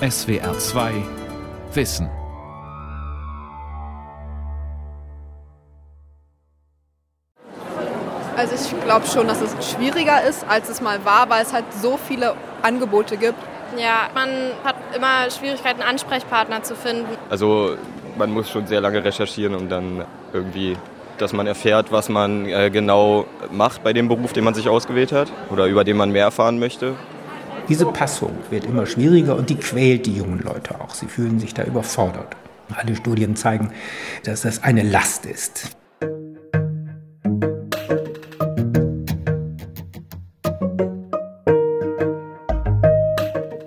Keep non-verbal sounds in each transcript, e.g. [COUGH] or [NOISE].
SWR 2 Wissen. Also ich glaube schon, dass es schwieriger ist, als es mal war, weil es halt so viele Angebote gibt. Ja, man hat immer Schwierigkeiten, Ansprechpartner zu finden. Also man muss schon sehr lange recherchieren, um dann irgendwie, dass man erfährt, was man äh, genau macht bei dem Beruf, den man sich ausgewählt hat oder über den man mehr erfahren möchte. Diese Passung wird immer schwieriger und die quält die jungen Leute auch. Sie fühlen sich da überfordert. Alle Studien zeigen, dass das eine Last ist.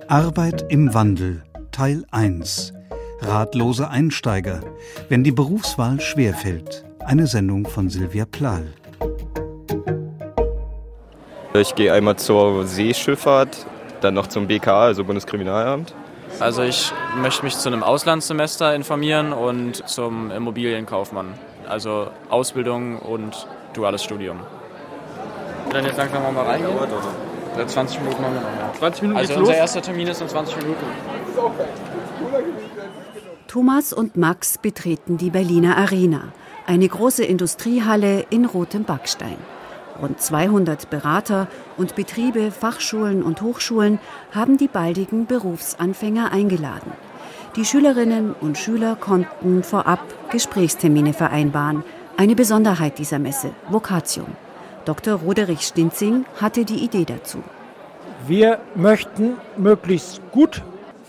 Arbeit im Wandel Teil 1 Ratlose Einsteiger Wenn die Berufswahl schwerfällt Eine Sendung von Silvia Plahl Ich gehe einmal zur Seeschifffahrt, dann noch zum BKA, also Bundeskriminalamt. Also ich möchte mich zu einem Auslandssemester informieren und zum Immobilienkaufmann. Also Ausbildung und duales Studium. Dann jetzt langsam mal reingehen. 20 Minuten haben wir noch. 20 Minuten Also unser los. erster Termin ist in 20 Minuten. Thomas und Max betreten die Berliner Arena, eine große Industriehalle in rotem Backstein. Rund 200 Berater und Betriebe, Fachschulen und Hochschulen haben die baldigen Berufsanfänger eingeladen. Die Schülerinnen und Schüler konnten vorab Gesprächstermine vereinbaren. Eine Besonderheit dieser Messe, Vokatium. Dr. Roderich Stinzing hatte die Idee dazu. Wir möchten möglichst gut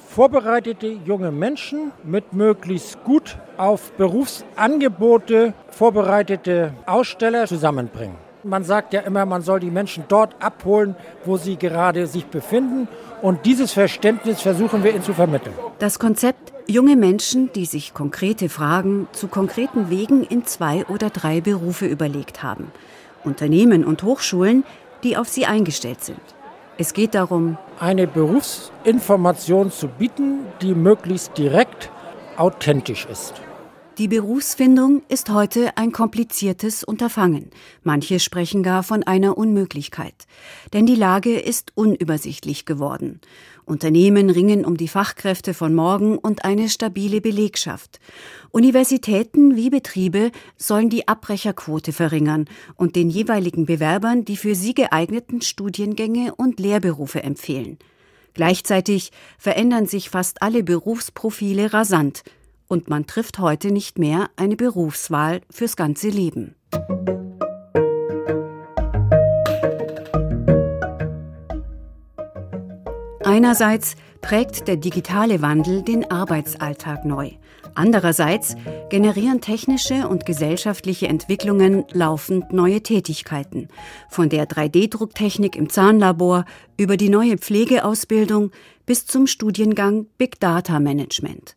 vorbereitete junge Menschen mit möglichst gut auf Berufsangebote vorbereitete Aussteller zusammenbringen. Man sagt ja immer, man soll die Menschen dort abholen, wo sie gerade sich befinden. Und dieses Verständnis versuchen wir ihnen zu vermitteln. Das Konzept junge Menschen, die sich konkrete Fragen zu konkreten Wegen in zwei oder drei Berufe überlegt haben. Unternehmen und Hochschulen, die auf sie eingestellt sind. Es geht darum, eine Berufsinformation zu bieten, die möglichst direkt authentisch ist. Die Berufsfindung ist heute ein kompliziertes Unterfangen. Manche sprechen gar von einer Unmöglichkeit. Denn die Lage ist unübersichtlich geworden. Unternehmen ringen um die Fachkräfte von morgen und eine stabile Belegschaft. Universitäten wie Betriebe sollen die Abbrecherquote verringern und den jeweiligen Bewerbern die für sie geeigneten Studiengänge und Lehrberufe empfehlen. Gleichzeitig verändern sich fast alle Berufsprofile rasant und man trifft heute nicht mehr eine Berufswahl fürs ganze Leben. Einerseits prägt der digitale Wandel den Arbeitsalltag neu. Andererseits generieren technische und gesellschaftliche Entwicklungen laufend neue Tätigkeiten, von der 3D-Drucktechnik im Zahnlabor über die neue Pflegeausbildung bis zum Studiengang Big Data Management.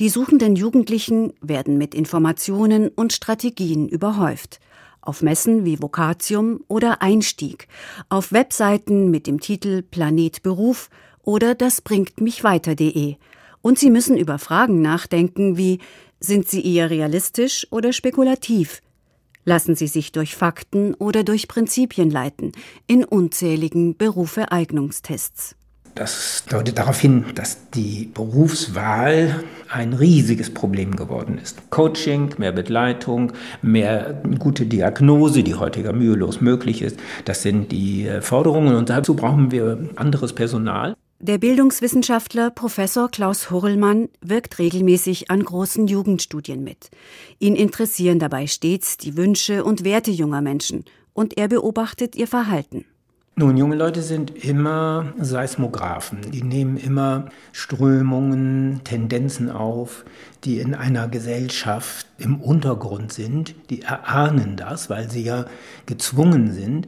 Die suchenden Jugendlichen werden mit Informationen und Strategien überhäuft. Auf Messen wie Vokatium oder Einstieg, auf Webseiten mit dem Titel Planet Beruf oder das bringt mich weiter.de. Und sie müssen über Fragen nachdenken wie sind sie eher realistisch oder spekulativ? Lassen sie sich durch Fakten oder durch Prinzipien leiten in unzähligen Berufeeignungstests. Das deutet darauf hin, dass die Berufswahl ein riesiges Problem geworden ist. Coaching, mehr Begleitung, mehr gute Diagnose, die heute ja mühelos möglich ist, das sind die äh, Forderungen und dazu brauchen wir anderes Personal. Der Bildungswissenschaftler Professor Klaus Hurlmann wirkt regelmäßig an großen Jugendstudien mit. Ihn interessieren dabei stets die Wünsche und Werte junger Menschen und er beobachtet ihr Verhalten. Nun, junge Leute sind immer Seismographen. Die nehmen immer Strömungen, Tendenzen auf, die in einer Gesellschaft im Untergrund sind. Die erahnen das, weil sie ja gezwungen sind,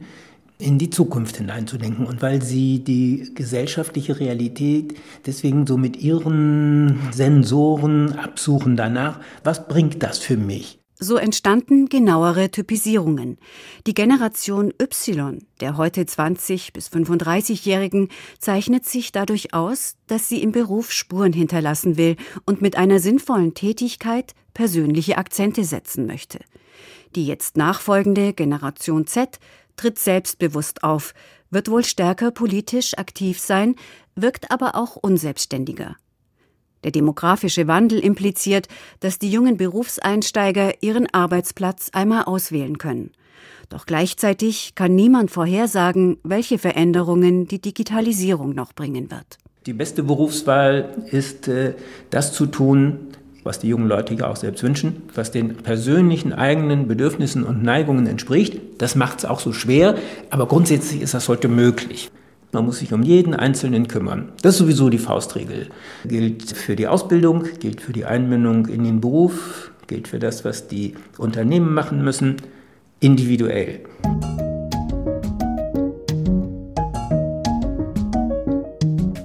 in die Zukunft hineinzudenken und weil sie die gesellschaftliche Realität deswegen so mit ihren Sensoren absuchen danach, was bringt das für mich? So entstanden genauere Typisierungen. Die Generation Y, der heute 20- bis 35-Jährigen, zeichnet sich dadurch aus, dass sie im Beruf Spuren hinterlassen will und mit einer sinnvollen Tätigkeit persönliche Akzente setzen möchte. Die jetzt nachfolgende Generation Z tritt selbstbewusst auf, wird wohl stärker politisch aktiv sein, wirkt aber auch unselbstständiger. Der demografische Wandel impliziert, dass die jungen Berufseinsteiger ihren Arbeitsplatz einmal auswählen können. Doch gleichzeitig kann niemand vorhersagen, welche Veränderungen die Digitalisierung noch bringen wird. Die beste Berufswahl ist, äh, das zu tun, was die jungen Leute ja auch selbst wünschen, was den persönlichen eigenen Bedürfnissen und Neigungen entspricht. Das macht es auch so schwer, aber grundsätzlich ist das heute möglich. Man muss sich um jeden Einzelnen kümmern. Das ist sowieso die Faustregel. Gilt für die Ausbildung, gilt für die Einbindung in den Beruf, gilt für das, was die Unternehmen machen müssen, individuell.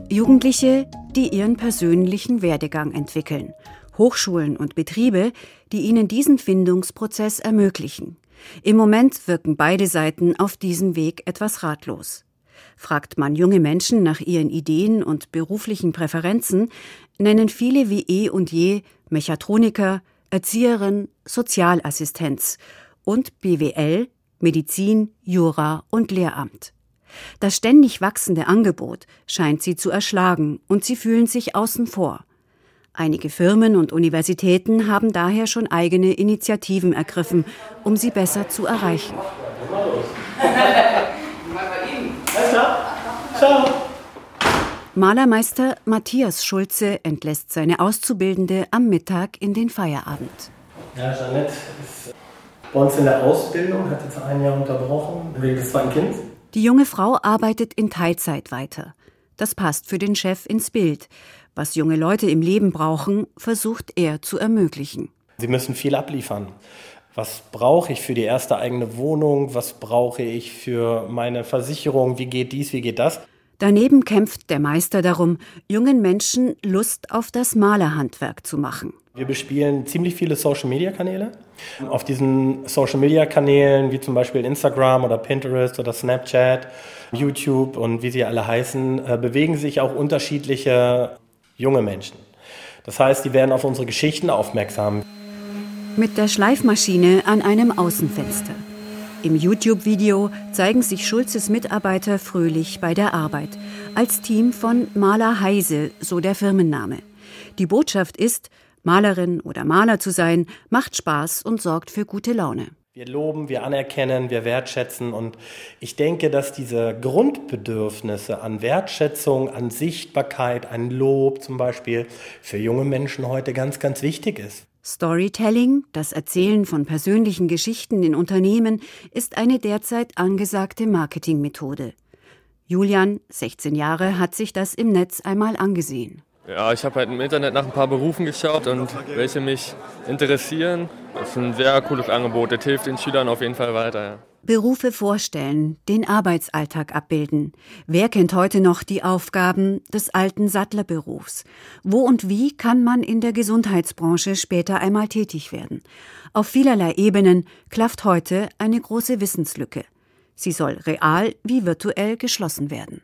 Jugendliche, die ihren persönlichen Werdegang entwickeln. Hochschulen und Betriebe, die ihnen diesen Findungsprozess ermöglichen. Im Moment wirken beide Seiten auf diesem Weg etwas ratlos. Fragt man junge Menschen nach ihren Ideen und beruflichen Präferenzen, nennen viele wie eh und je Mechatroniker, Erzieherin, Sozialassistenz und BWL, Medizin, Jura und Lehramt. Das ständig wachsende Angebot scheint sie zu erschlagen und sie fühlen sich außen vor. Einige Firmen und Universitäten haben daher schon eigene Initiativen ergriffen, um sie besser zu erreichen. [LAUGHS] Malermeister Matthias Schulze entlässt seine Auszubildende am Mittag in den Feierabend. Ja, Jeanette ist bei uns in der Ausbildung, hat jetzt ein Jahr unterbrochen wegen des zweiten Kindes. Die junge Frau arbeitet in Teilzeit weiter. Das passt für den Chef ins Bild. Was junge Leute im Leben brauchen, versucht er zu ermöglichen. Sie müssen viel abliefern. Was brauche ich für die erste eigene Wohnung? Was brauche ich für meine Versicherung? Wie geht dies? Wie geht das? Daneben kämpft der Meister darum, jungen Menschen Lust auf das Malerhandwerk zu machen. Wir bespielen ziemlich viele Social-Media-Kanäle. Auf diesen Social-Media-Kanälen, wie zum Beispiel Instagram oder Pinterest oder Snapchat, YouTube und wie sie alle heißen, äh, bewegen sich auch unterschiedliche junge Menschen. Das heißt, die werden auf unsere Geschichten aufmerksam. Mit der Schleifmaschine an einem Außenfenster. Im YouTube-Video zeigen sich Schulzes Mitarbeiter fröhlich bei der Arbeit. Als Team von Maler Heise, so der Firmenname. Die Botschaft ist, Malerin oder Maler zu sein, macht Spaß und sorgt für gute Laune. Wir loben, wir anerkennen, wir wertschätzen und ich denke, dass diese Grundbedürfnisse an Wertschätzung, an Sichtbarkeit, an Lob zum Beispiel für junge Menschen heute ganz, ganz wichtig ist. Storytelling, das Erzählen von persönlichen Geschichten in Unternehmen, ist eine derzeit angesagte Marketingmethode. Julian, 16 Jahre, hat sich das im Netz einmal angesehen. Ja, ich habe halt im Internet nach ein paar Berufen geschaut und welche mich interessieren. Das ist ein sehr cooles Angebot. Das hilft den Schülern auf jeden Fall weiter. Ja. Berufe vorstellen, den Arbeitsalltag abbilden. Wer kennt heute noch die Aufgaben des alten Sattlerberufs? Wo und wie kann man in der Gesundheitsbranche später einmal tätig werden? Auf vielerlei Ebenen klafft heute eine große Wissenslücke. Sie soll real wie virtuell geschlossen werden.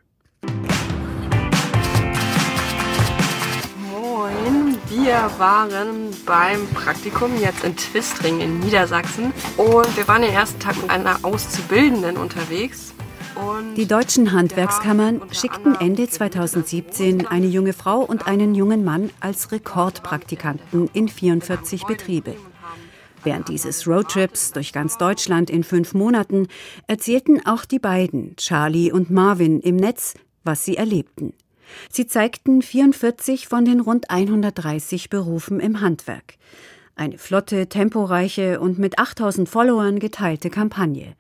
Wir waren beim Praktikum jetzt in Twistring in Niedersachsen und wir waren den ersten Tag mit einer Auszubildenden unterwegs. Die deutschen Handwerkskammern schickten Ende 2017 eine junge Frau und einen jungen Mann als Rekordpraktikanten in 44 Betriebe. Während dieses Roadtrips durch ganz Deutschland in fünf Monaten erzählten auch die beiden, Charlie und Marvin, im Netz, was sie erlebten. Sie zeigten 44 von den rund 130 Berufen im Handwerk. Eine flotte, temporeiche und mit 8000 Followern geteilte Kampagne.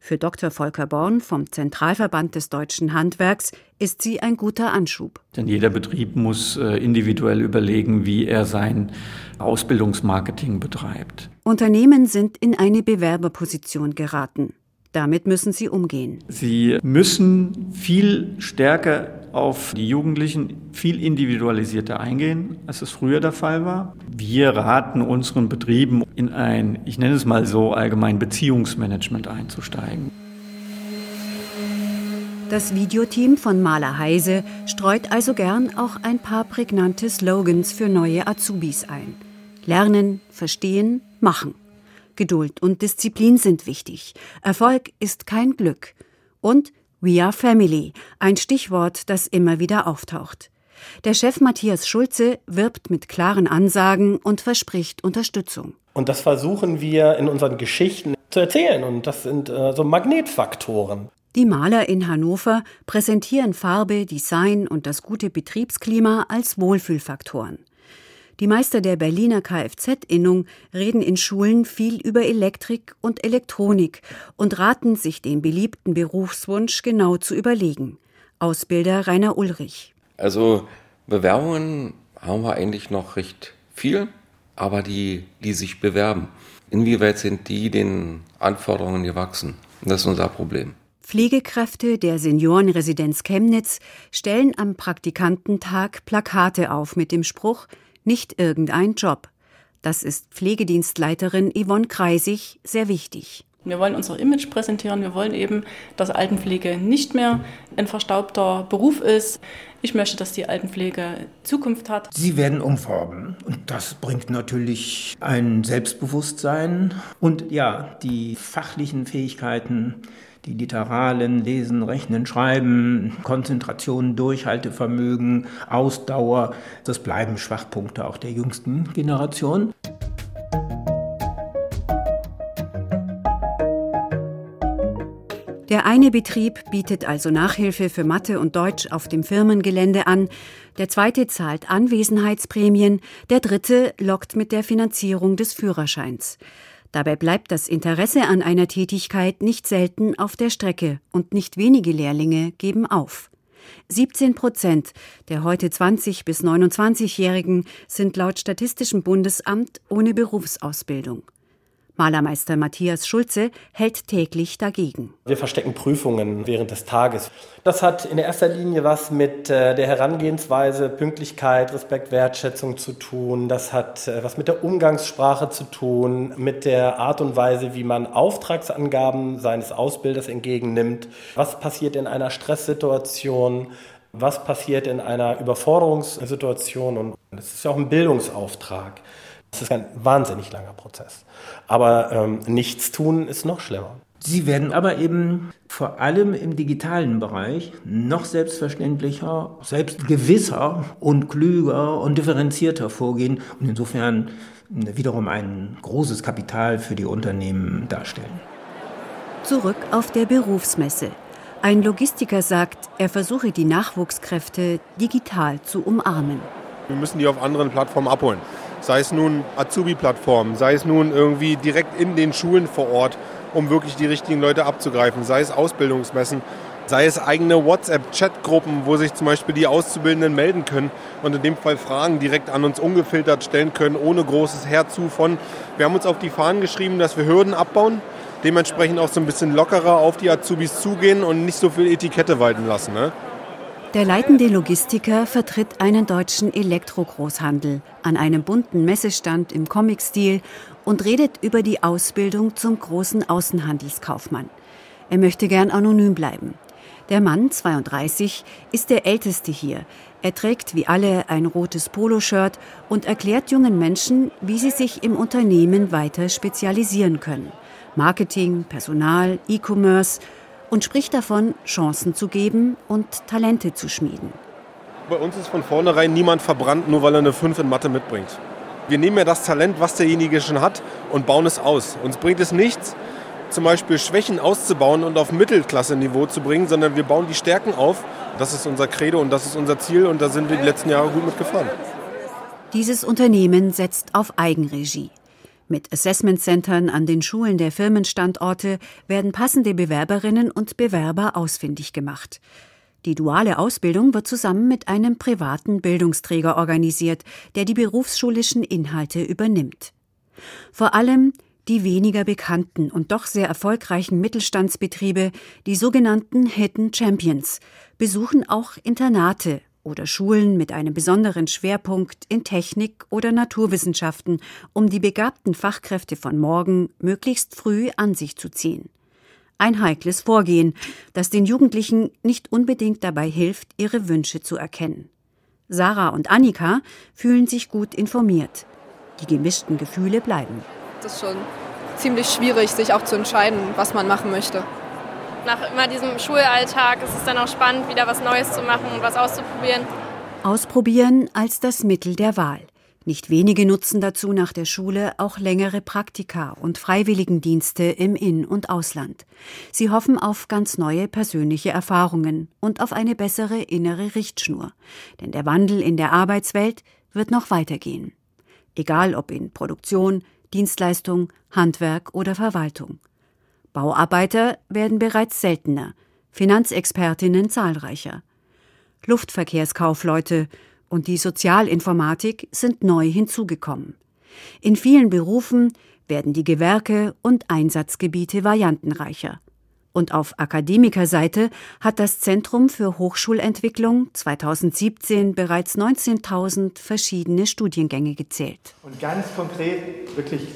Für Dr. Volker Born vom Zentralverband des deutschen Handwerks ist sie ein guter Anschub. Denn jeder Betrieb muss äh, individuell überlegen, wie er sein Ausbildungsmarketing betreibt. Unternehmen sind in eine Bewerberposition geraten. Damit müssen sie umgehen. Sie müssen viel stärker auf die Jugendlichen, viel individualisierter eingehen, als es früher der Fall war. Wir raten unseren Betrieben in ein, ich nenne es mal so, allgemein Beziehungsmanagement einzusteigen. Das Videoteam von Maler Heise streut also gern auch ein paar prägnante Slogans für neue Azubis ein. Lernen, verstehen, machen. Geduld und Disziplin sind wichtig. Erfolg ist kein Glück. Und We are Family, ein Stichwort, das immer wieder auftaucht. Der Chef Matthias Schulze wirbt mit klaren Ansagen und verspricht Unterstützung. Und das versuchen wir in unseren Geschichten zu erzählen. Und das sind äh, so Magnetfaktoren. Die Maler in Hannover präsentieren Farbe, Design und das gute Betriebsklima als Wohlfühlfaktoren. Die Meister der Berliner Kfz-Innung reden in Schulen viel über Elektrik und Elektronik und raten sich den beliebten Berufswunsch genau zu überlegen. Ausbilder Rainer Ulrich. Also Bewerbungen haben wir eigentlich noch recht viel, aber die, die sich bewerben, inwieweit sind die den Anforderungen gewachsen? Das ist unser Problem. Pflegekräfte der Seniorenresidenz Chemnitz stellen am Praktikantentag Plakate auf mit dem Spruch Nicht irgendein Job. Das ist Pflegedienstleiterin Yvonne Kreisig sehr wichtig. Wir wollen unser Image präsentieren. Wir wollen eben, dass Altenpflege nicht mehr ein verstaubter Beruf ist. Ich möchte, dass die Altenpflege Zukunft hat. Sie werden umformen. Und das bringt natürlich ein Selbstbewusstsein und ja, die fachlichen Fähigkeiten die literalen Lesen, Rechnen, Schreiben, Konzentration, Durchhaltevermögen, Ausdauer, das bleiben Schwachpunkte auch der jüngsten Generation. Der eine Betrieb bietet also Nachhilfe für Mathe und Deutsch auf dem Firmengelände an, der zweite zahlt Anwesenheitsprämien, der dritte lockt mit der Finanzierung des Führerscheins. Dabei bleibt das Interesse an einer Tätigkeit nicht selten auf der Strecke und nicht wenige Lehrlinge geben auf. 17 Prozent der heute 20 bis 29-Jährigen sind laut Statistischem Bundesamt ohne Berufsausbildung. Malermeister Matthias Schulze hält täglich dagegen. Wir verstecken Prüfungen während des Tages. Das hat in erster Linie was mit äh, der Herangehensweise, Pünktlichkeit, Respekt, Wertschätzung zu tun. Das hat äh, was mit der Umgangssprache zu tun, mit der Art und Weise, wie man Auftragsangaben seines Ausbilders entgegennimmt. Was passiert in einer Stresssituation? Was passiert in einer Überforderungssituation? Und es ist ja auch ein Bildungsauftrag. Das ist ein wahnsinnig langer Prozess. Aber ähm, nichts tun ist noch schlimmer. Sie werden aber eben vor allem im digitalen Bereich noch selbstverständlicher, selbstgewisser und klüger und differenzierter vorgehen und insofern wiederum ein großes Kapital für die Unternehmen darstellen. Zurück auf der Berufsmesse. Ein Logistiker sagt, er versuche die Nachwuchskräfte digital zu umarmen. Wir müssen die auf anderen Plattformen abholen sei es nun Azubi-Plattformen, sei es nun irgendwie direkt in den Schulen vor Ort, um wirklich die richtigen Leute abzugreifen, sei es Ausbildungsmessen, sei es eigene WhatsApp-Chatgruppen, wo sich zum Beispiel die Auszubildenden melden können und in dem Fall Fragen direkt an uns ungefiltert stellen können, ohne großes Herzu von. Wir haben uns auf die Fahnen geschrieben, dass wir Hürden abbauen, dementsprechend auch so ein bisschen lockerer auf die Azubis zugehen und nicht so viel Etikette walten lassen. Ne? Der leitende Logistiker vertritt einen deutschen Elektrogroßhandel an einem bunten Messestand im Comic-Stil und redet über die Ausbildung zum großen Außenhandelskaufmann. Er möchte gern anonym bleiben. Der Mann, 32, ist der älteste hier. Er trägt wie alle ein rotes Poloshirt und erklärt jungen Menschen, wie sie sich im Unternehmen weiter spezialisieren können. Marketing, Personal, E-Commerce und spricht davon, Chancen zu geben und Talente zu schmieden. Bei uns ist von vornherein niemand verbrannt, nur weil er eine 5 in Mathe mitbringt. Wir nehmen ja das Talent, was derjenige schon hat, und bauen es aus. Uns bringt es nichts, zum Beispiel Schwächen auszubauen und auf Mittelklasse-Niveau zu bringen, sondern wir bauen die Stärken auf. Das ist unser Credo und das ist unser Ziel und da sind wir die letzten Jahre gut mitgefahren. Dieses Unternehmen setzt auf Eigenregie. Mit Assessment-Centern an den Schulen der Firmenstandorte werden passende Bewerberinnen und Bewerber ausfindig gemacht. Die duale Ausbildung wird zusammen mit einem privaten Bildungsträger organisiert, der die berufsschulischen Inhalte übernimmt. Vor allem die weniger bekannten und doch sehr erfolgreichen Mittelstandsbetriebe, die sogenannten Hidden Champions, besuchen auch Internate oder Schulen mit einem besonderen Schwerpunkt in Technik oder Naturwissenschaften, um die begabten Fachkräfte von morgen möglichst früh an sich zu ziehen. Ein heikles Vorgehen, das den Jugendlichen nicht unbedingt dabei hilft, ihre Wünsche zu erkennen. Sarah und Annika fühlen sich gut informiert. Die gemischten Gefühle bleiben. Das ist schon ziemlich schwierig, sich auch zu entscheiden, was man machen möchte nach immer diesem Schulalltag ist es dann auch spannend, wieder was Neues zu machen und was auszuprobieren. Ausprobieren als das Mittel der Wahl. Nicht wenige nutzen dazu nach der Schule auch längere Praktika und Freiwilligendienste im In- und Ausland. Sie hoffen auf ganz neue persönliche Erfahrungen und auf eine bessere innere Richtschnur. Denn der Wandel in der Arbeitswelt wird noch weitergehen. Egal ob in Produktion, Dienstleistung, Handwerk oder Verwaltung. Bauarbeiter werden bereits seltener, Finanzexpertinnen zahlreicher. Luftverkehrskaufleute und die Sozialinformatik sind neu hinzugekommen. In vielen Berufen werden die Gewerke und Einsatzgebiete variantenreicher. Und auf Akademikerseite hat das Zentrum für Hochschulentwicklung 2017 bereits 19.000 verschiedene Studiengänge gezählt. Und ganz konkret, wirklich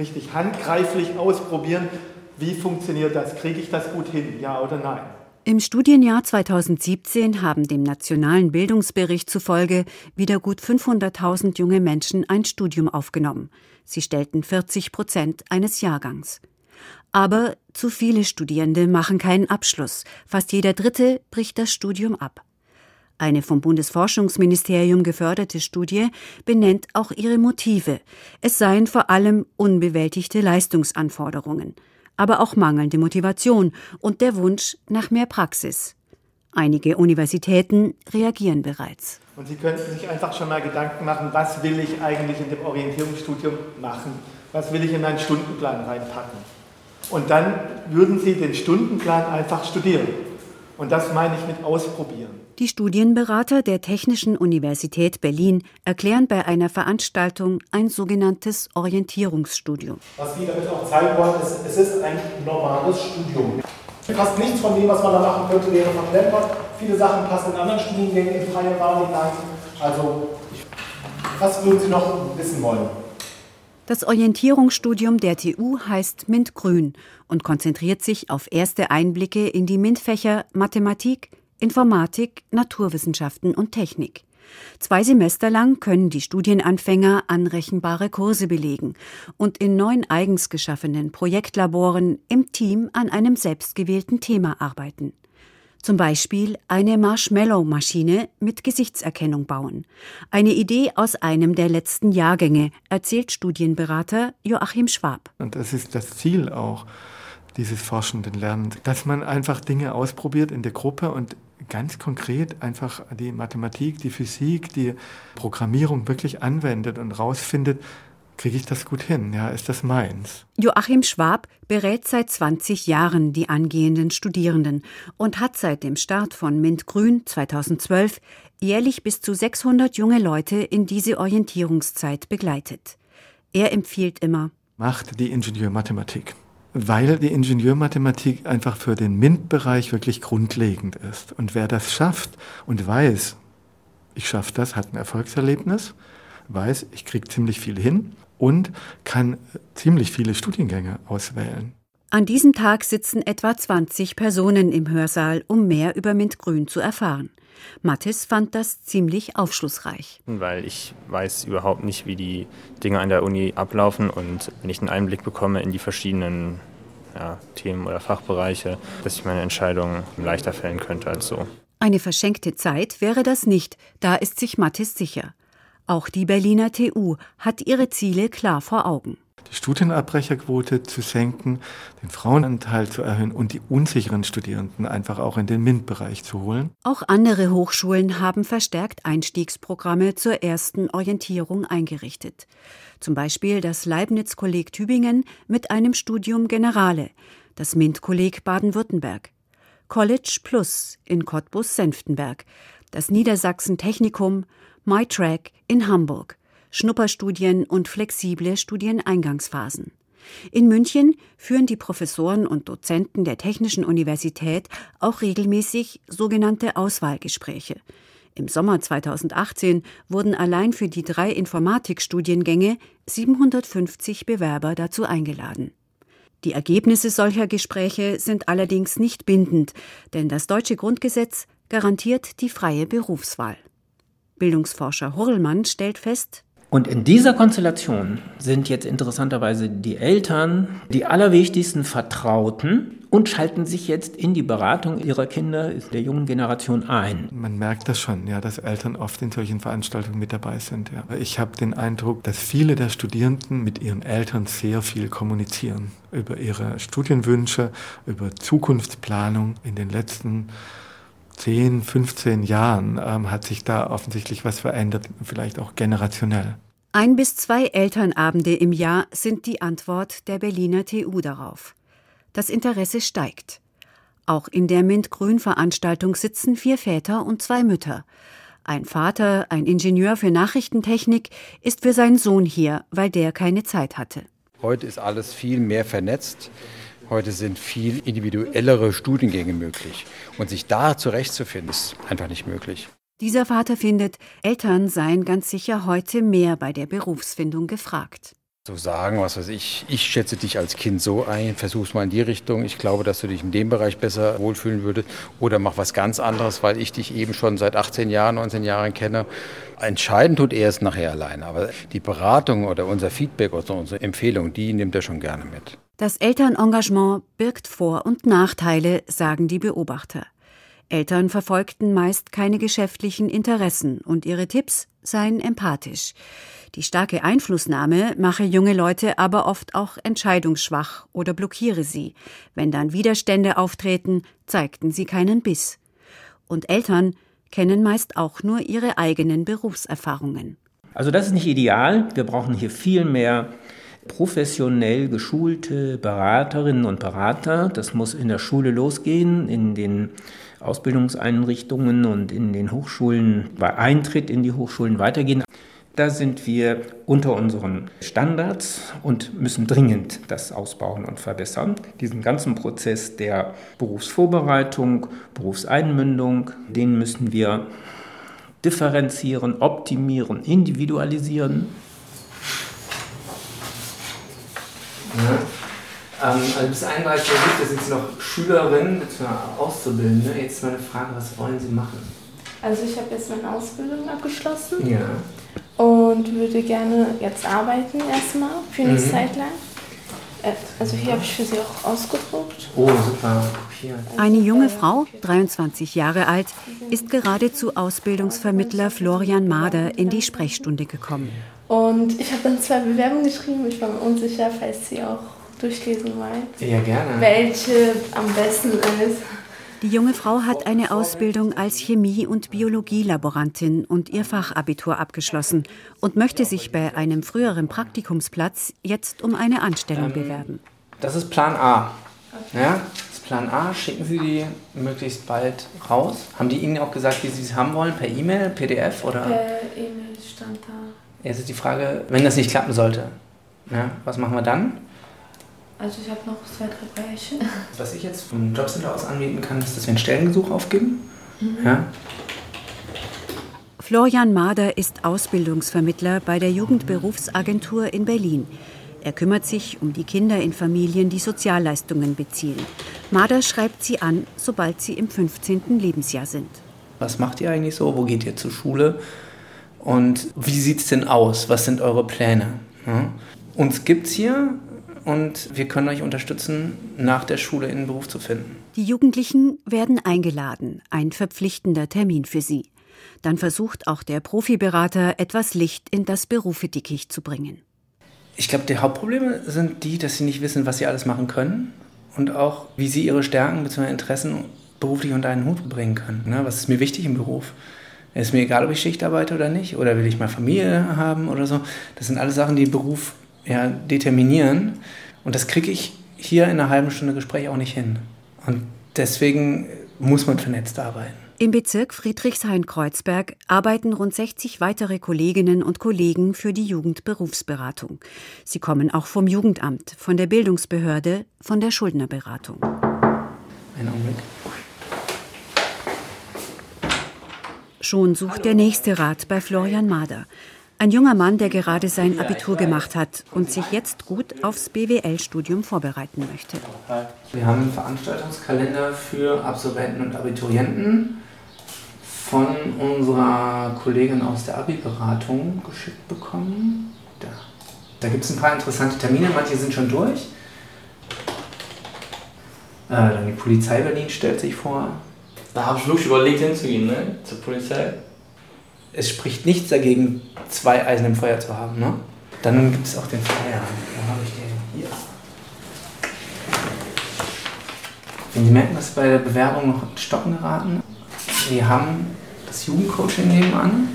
richtig handgreiflich ausprobieren, wie funktioniert das? Kriege ich das gut hin? Ja oder nein? Im Studienjahr 2017 haben dem Nationalen Bildungsbericht zufolge wieder gut 500.000 junge Menschen ein Studium aufgenommen. Sie stellten 40 Prozent eines Jahrgangs. Aber zu viele Studierende machen keinen Abschluss. Fast jeder Dritte bricht das Studium ab. Eine vom Bundesforschungsministerium geförderte Studie benennt auch ihre Motive. Es seien vor allem unbewältigte Leistungsanforderungen, aber auch mangelnde Motivation und der Wunsch nach mehr Praxis. Einige Universitäten reagieren bereits. Und Sie könnten sich einfach schon mal Gedanken machen, was will ich eigentlich in dem Orientierungsstudium machen? Was will ich in meinen Stundenplan reinpacken? Und dann würden Sie den Stundenplan einfach studieren. Und das meine ich mit ausprobieren. Die Studienberater der Technischen Universität Berlin erklären bei einer Veranstaltung ein sogenanntes Orientierungsstudium. Was wir damit auch zeigen wollen, ist, es ist ein normales Studium. Fast nichts von dem, was man da machen könnte, wäre verplempert. Viele Sachen passen in anderen Studiengängen in freie Wahl hinein. Also, was würden Sie noch wissen wollen? Das Orientierungsstudium der TU heißt MINT-Grün und konzentriert sich auf erste Einblicke in die MINT-Fächer Mathematik, Informatik, Naturwissenschaften und Technik. Zwei Semester lang können die Studienanfänger anrechenbare Kurse belegen und in neun eigens geschaffenen Projektlaboren im Team an einem selbstgewählten Thema arbeiten. Zum Beispiel eine Marshmallow-Maschine mit Gesichtserkennung bauen. Eine Idee aus einem der letzten Jahrgänge, erzählt Studienberater Joachim Schwab. Und das ist das Ziel auch dieses forschenden Lernens, dass man einfach Dinge ausprobiert in der Gruppe und ganz konkret einfach die Mathematik, die Physik, die Programmierung wirklich anwendet und rausfindet, kriege ich das gut hin? Ja, ist das meins? Joachim Schwab berät seit 20 Jahren die angehenden Studierenden und hat seit dem Start von Mint Grün 2012 jährlich bis zu 600 junge Leute in diese Orientierungszeit begleitet. Er empfiehlt immer: Macht die Ingenieurmathematik. Weil die Ingenieurmathematik einfach für den MINT-Bereich wirklich grundlegend ist. Und wer das schafft und weiß, ich schaffe das, hat ein Erfolgserlebnis, weiß, ich kriege ziemlich viel hin und kann ziemlich viele Studiengänge auswählen. An diesem Tag sitzen etwa 20 Personen im Hörsaal, um mehr über Mintgrün zu erfahren. Mathis fand das ziemlich aufschlussreich. Weil ich weiß überhaupt nicht, wie die Dinge an der Uni ablaufen und wenn ich einen Einblick bekomme in die verschiedenen ja, Themen oder Fachbereiche, dass ich meine Entscheidungen leichter fällen könnte als so. Eine verschenkte Zeit wäre das nicht, da ist sich Mathis sicher. Auch die Berliner TU hat ihre Ziele klar vor Augen. Die Studienabbrecherquote zu senken, den Frauenanteil zu erhöhen und die unsicheren Studierenden einfach auch in den MINT-Bereich zu holen. Auch andere Hochschulen haben verstärkt Einstiegsprogramme zur ersten Orientierung eingerichtet. Zum Beispiel das Leibniz-Kolleg Tübingen mit einem Studium Generale, das MINT-Kolleg Baden-Württemberg, College Plus in Cottbus-Senftenberg, das Niedersachsen Technikum, MyTrack in Hamburg, Schnupperstudien und flexible Studieneingangsphasen. In München führen die Professoren und Dozenten der Technischen Universität auch regelmäßig sogenannte Auswahlgespräche. Im Sommer 2018 wurden allein für die drei Informatikstudiengänge 750 Bewerber dazu eingeladen. Die Ergebnisse solcher Gespräche sind allerdings nicht bindend, denn das deutsche Grundgesetz garantiert die freie Berufswahl. Bildungsforscher Hurlmann stellt fest, und in dieser Konstellation sind jetzt interessanterweise die Eltern die allerwichtigsten Vertrauten und schalten sich jetzt in die Beratung ihrer Kinder, der jungen Generation ein. Man merkt das schon, ja, dass Eltern oft in solchen Veranstaltungen mit dabei sind. Ja. Ich habe den Eindruck, dass viele der Studierenden mit ihren Eltern sehr viel kommunizieren über ihre Studienwünsche, über Zukunftsplanung. In den letzten 10, 15 Jahren ähm, hat sich da offensichtlich was verändert, vielleicht auch generationell. Ein bis zwei Elternabende im Jahr sind die Antwort der Berliner TU darauf. Das Interesse steigt. Auch in der Mint-Grün-Veranstaltung sitzen vier Väter und zwei Mütter. Ein Vater, ein Ingenieur für Nachrichtentechnik, ist für seinen Sohn hier, weil der keine Zeit hatte. Heute ist alles viel mehr vernetzt. Heute sind viel individuellere Studiengänge möglich. Und sich da zurechtzufinden, ist einfach nicht möglich. Dieser Vater findet, Eltern seien ganz sicher heute mehr bei der Berufsfindung gefragt. So sagen, was weiß ich, ich schätze dich als Kind so ein, versuch's mal in die Richtung, ich glaube, dass du dich in dem Bereich besser wohlfühlen würdest oder mach was ganz anderes, weil ich dich eben schon seit 18 Jahren, 19 Jahren kenne. Entscheiden tut er es nachher alleine, aber die Beratung oder unser Feedback oder unsere Empfehlung, die nimmt er schon gerne mit. Das Elternengagement birgt Vor- und Nachteile, sagen die Beobachter. Eltern verfolgten meist keine geschäftlichen Interessen und ihre Tipps seien empathisch. Die starke Einflussnahme mache junge Leute aber oft auch entscheidungsschwach oder blockiere sie. Wenn dann Widerstände auftreten, zeigten sie keinen Biss. Und Eltern kennen meist auch nur ihre eigenen Berufserfahrungen. Also das ist nicht ideal. Wir brauchen hier viel mehr professionell geschulte Beraterinnen und Berater. Das muss in der Schule losgehen, in den Ausbildungseinrichtungen und in den Hochschulen bei Eintritt in die Hochschulen weitergehen. Da sind wir unter unseren Standards und müssen dringend das ausbauen und verbessern. Diesen ganzen Prozess der Berufsvorbereitung, Berufseinmündung, den müssen wir differenzieren, optimieren, individualisieren. Ja. Ähm, also bis 31 Jahre da sind Sie noch Schülerin bzw. Auszubildende. Jetzt meine Frage, was wollen Sie machen? Also ich habe jetzt meine Ausbildung abgeschlossen. Ja. Und würde gerne jetzt arbeiten erstmal für eine Mhm. Zeit lang. Äh, Also hier habe ich für Sie auch ausgedruckt. Oh, super. Kopiert. Eine junge Frau, 23 Jahre alt, ist gerade zu Ausbildungsvermittler Florian Mader in die Sprechstunde gekommen. Und ich habe dann zwei Bewerbungen geschrieben. Ich war mir unsicher, falls Sie auch durchlesen wollen. Ja, gerne. Welche am besten ist. Die junge Frau hat eine Ausbildung als Chemie- und Biologielaborantin und ihr Fachabitur abgeschlossen und möchte sich bei einem früheren Praktikumsplatz jetzt um eine Anstellung bewerben. Das ist Plan A. Ja, das ist Plan A. Schicken Sie die möglichst bald raus. Haben die Ihnen auch gesagt, wie Sie es haben wollen? Per E-Mail, PDF oder? Per E-Mail stand da. Jetzt ist die Frage, wenn das nicht klappen sollte, ja, was machen wir dann? Also ich habe noch zwei, drei Bereiche. [LAUGHS] Was ich jetzt vom Jobcenter aus anbieten kann, ist, dass wir einen Stellengesuch aufgeben. Mhm. Ja? Florian Mader ist Ausbildungsvermittler bei der Jugendberufsagentur in Berlin. Er kümmert sich um die Kinder in Familien, die Sozialleistungen beziehen. Mader schreibt sie an, sobald sie im 15. Lebensjahr sind. Was macht ihr eigentlich so? Wo geht ihr zur Schule? Und wie sieht es denn aus? Was sind eure Pläne? Ja? Uns gibt es hier und wir können euch unterstützen, nach der Schule in den Beruf zu finden. Die Jugendlichen werden eingeladen, ein verpflichtender Termin für sie. Dann versucht auch der Profiberater, etwas Licht in das Berufedickicht zu bringen. Ich glaube, die Hauptprobleme sind die, dass sie nicht wissen, was sie alles machen können und auch, wie sie ihre Stärken bzw. Interessen beruflich unter einen Hut bringen können. Ne? Was ist mir wichtig im Beruf? Ist mir egal, ob ich Schicht arbeite oder nicht, oder will ich mal Familie haben oder so. Das sind alles Sachen, die Beruf ja, determinieren. Und das kriege ich hier in einer halben Stunde Gespräch auch nicht hin. Und deswegen muss man vernetzt arbeiten. Im Bezirk Friedrichshain-Kreuzberg arbeiten rund 60 weitere Kolleginnen und Kollegen für die Jugendberufsberatung. Sie kommen auch vom Jugendamt, von der Bildungsbehörde, von der Schuldnerberatung. Einen Augenblick. Schon sucht der nächste Rat bei Florian Mader. Ein junger Mann, der gerade sein Abitur gemacht hat und sich jetzt gut aufs BWL-Studium vorbereiten möchte. Wir haben einen Veranstaltungskalender für Absolventen und Abiturienten von unserer Kollegin aus der Abi-Beratung geschickt bekommen. Da, da gibt es ein paar interessante Termine, manche sind schon durch. Äh, dann die Polizei Berlin stellt sich vor. Da habe ich wirklich überlegt hinzugehen, ne? Zur Polizei. Es spricht nichts dagegen, zwei Eisen im Feuer zu haben, ne? Dann gibt es auch den Flyer. Wo habe ich den? Hier. Wenn Sie merken, dass bei der Bewerbung noch in Stocken geraten, wir haben das Jugendcoaching nebenan.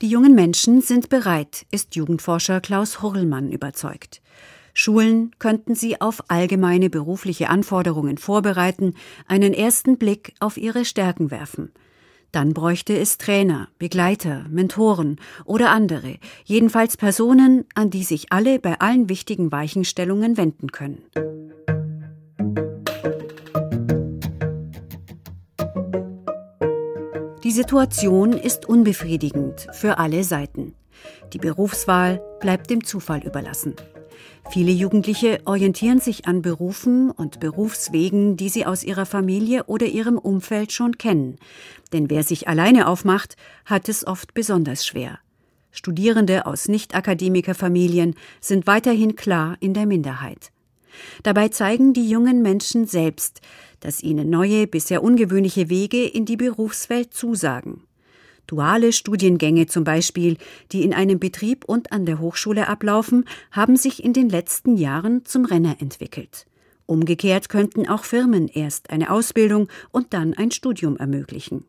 Die jungen Menschen sind bereit, ist Jugendforscher Klaus Hurlmann überzeugt. Schulen könnten sie auf allgemeine berufliche Anforderungen vorbereiten, einen ersten Blick auf ihre Stärken werfen. Dann bräuchte es Trainer, Begleiter, Mentoren oder andere, jedenfalls Personen, an die sich alle bei allen wichtigen Weichenstellungen wenden können. Die Situation ist unbefriedigend für alle Seiten. Die Berufswahl bleibt dem Zufall überlassen. Viele Jugendliche orientieren sich an Berufen und Berufswegen, die sie aus ihrer Familie oder ihrem Umfeld schon kennen. Denn wer sich alleine aufmacht, hat es oft besonders schwer. Studierende aus Nicht-Akademiker-Familien sind weiterhin klar in der Minderheit. Dabei zeigen die jungen Menschen selbst, dass ihnen neue, bisher ungewöhnliche Wege in die Berufswelt zusagen. Duale Studiengänge zum Beispiel, die in einem Betrieb und an der Hochschule ablaufen, haben sich in den letzten Jahren zum Renner entwickelt. Umgekehrt könnten auch Firmen erst eine Ausbildung und dann ein Studium ermöglichen.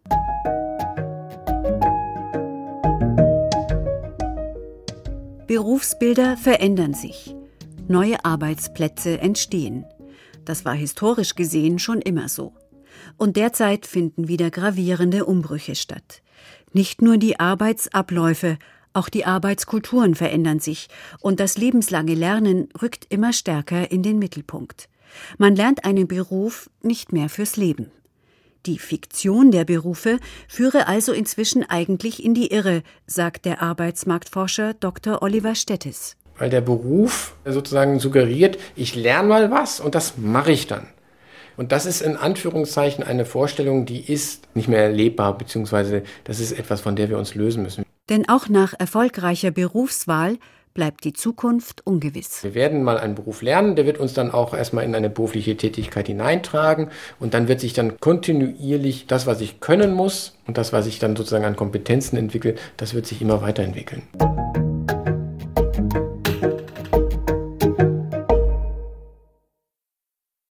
Berufsbilder verändern sich. Neue Arbeitsplätze entstehen. Das war historisch gesehen schon immer so. Und derzeit finden wieder gravierende Umbrüche statt. Nicht nur die Arbeitsabläufe, auch die Arbeitskulturen verändern sich und das lebenslange Lernen rückt immer stärker in den Mittelpunkt. Man lernt einen Beruf nicht mehr fürs Leben. Die Fiktion der Berufe führe also inzwischen eigentlich in die Irre, sagt der Arbeitsmarktforscher Dr. Oliver Stettis. Weil der Beruf sozusagen suggeriert, ich lerne mal was und das mache ich dann. Und das ist in Anführungszeichen eine Vorstellung, die ist nicht mehr erlebbar, beziehungsweise das ist etwas, von der wir uns lösen müssen. Denn auch nach erfolgreicher Berufswahl bleibt die Zukunft ungewiss. Wir werden mal einen Beruf lernen, der wird uns dann auch erstmal in eine berufliche Tätigkeit hineintragen und dann wird sich dann kontinuierlich das, was ich können muss und das, was ich dann sozusagen an Kompetenzen entwickle, das wird sich immer weiterentwickeln.